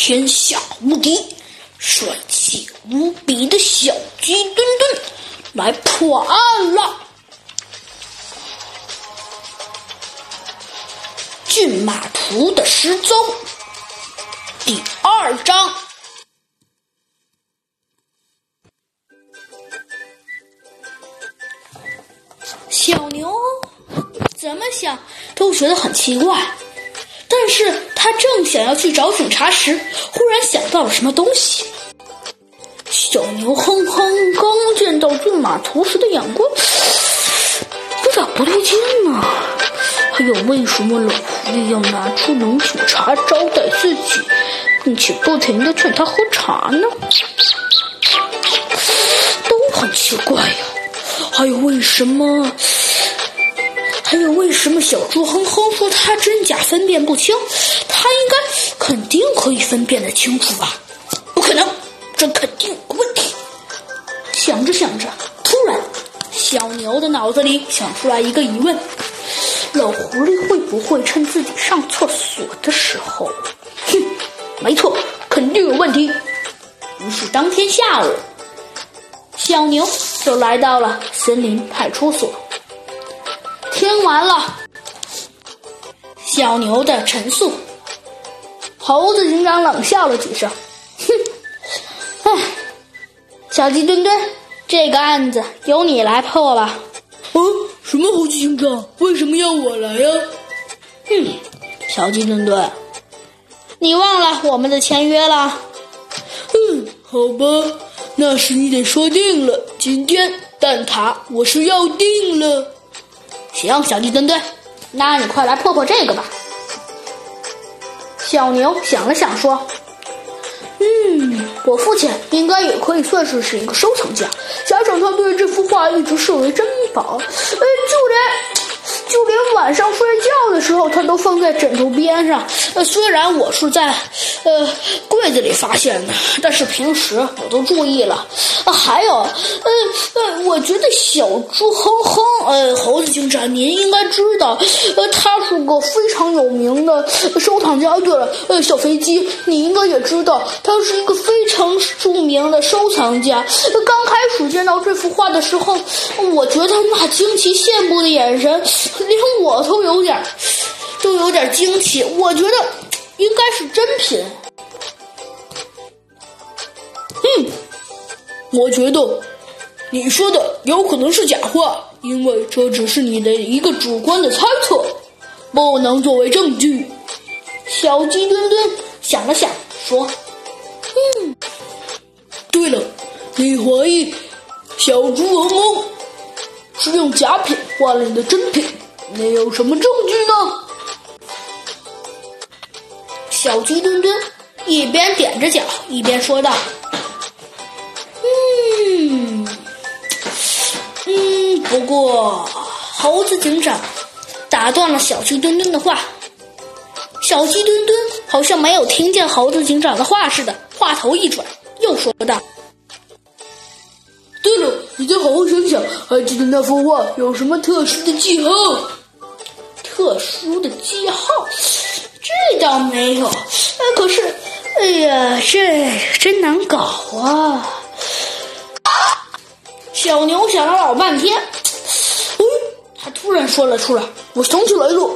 天下无敌、帅气无比的小鸡墩墩来破案了。骏马图的失踪，第二章。小牛怎么想都觉得很奇怪，但是他正想要去找警察时，忽然想到了什么东西。小牛哼哼，刚见到骏马图时的眼光有点不对劲呢。还有，为什么老狐狸要拿出冷酒茶招待自己，并且不停的劝他喝茶呢？都很奇怪呀。还有为什么？还有为什么小猪哼哼说他真假分辨不清？他应该肯定可以分辨得清楚吧？不可能，这肯定有问题。想着想着，突然，小牛的脑子里想出来一个疑问：老狐狸会不会趁自己上厕所的时候？哼，没错，肯定有问题。于是当天下午。小牛就来到了森林派出所。听完了小牛的陈述，猴子警长冷笑了几声，哼，唉，小鸡墩墩，这个案子由你来破吧。哦，什么猴子警长？为什么要我来呀？嗯，小鸡墩墩，你忘了我们的签约了？嗯，好吧。那是你得说定了，今天蛋挞我是要定了。行，小弟墩墩，那你快来破破这个吧。小牛想了想说：“嗯，我父亲应该也可以算是是一个收藏家，加上他对这幅画一直视为珍宝，呃，就连……”就连晚上睡觉的时候，他都放在枕头边上。呃，虽然我是在呃柜子里发现的，但是平时我都注意了。啊，还有，呃呃，我觉得小猪哼哼，呃，猴子警长，您应该知道，呃，他是个非常有名的收藏家。对了，呃，小飞机，你应该也知道，他是一个非常著名的收藏家。刚开始见到这幅画的时候，我觉得那惊奇羡慕的眼神。连我都有点，都有点惊奇。我觉得应该是真品。嗯，我觉得你说的有可能是假话，因为这只是你的一个主观的猜测，不能作为证据。小鸡墩墩想了想，说：“嗯，对了，你怀疑小猪萌萌是用假品换了你的真品？”你有什么证小鸡墩墩一边踮着脚一边说道：“嗯嗯，不过猴子警长打断了小鸡墩墩的话。小鸡墩墩好像没有听见猴子警长的话似的，话头一转，又说道：‘对了，你再好好想想，还记得那幅画有什么特殊的记号？’”特殊的记号，这倒没有。哎，可是，哎呀，这真难搞啊！小牛想了老半天，嗯，他突然说了出来：“我想起来了，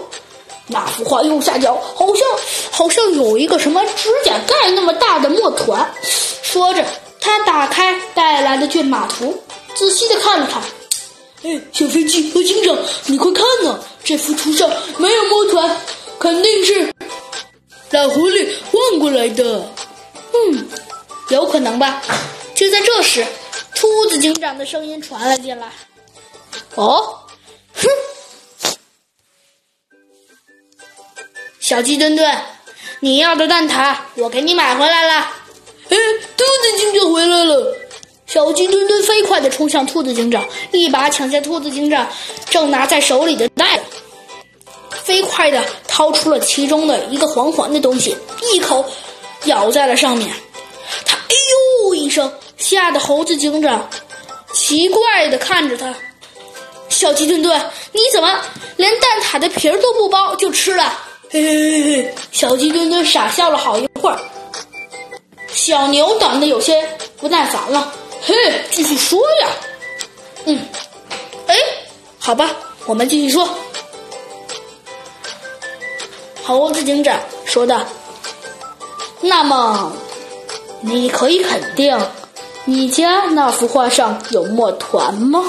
那幅画右下角好像好像有一个什么指甲盖那么大的墨团。”说着，他打开带来的骏马图，仔细的看了看。哎，小飞机和警长，你快看呐！这幅图上没有墨团，肯定是老狐狸换过来的。嗯，有可能吧。就在这时，兔子警长的声音传了进来：“哦，哼，小鸡墩墩，你要的蛋挞我给你买回来了。”哎，兔子警长回来了。小鸡墩墩飞快地冲向兔子警长，一把抢下兔子警长正拿在手里的袋子，飞快地掏出了其中的一个黄黄的东西，一口咬在了上面。他哎呦一声，吓得猴子警长奇怪地看着他。小鸡墩墩，你怎么连蛋挞的皮儿都不剥就吃了？嘿嘿嘿嘿！小鸡墩墩傻笑了好一会儿，小牛等的有些不耐烦了。嘿，继续说呀。嗯，哎，好吧，我们继续说。猴子警长说道：“那么，你可以肯定，你家那幅画上有墨团吗？”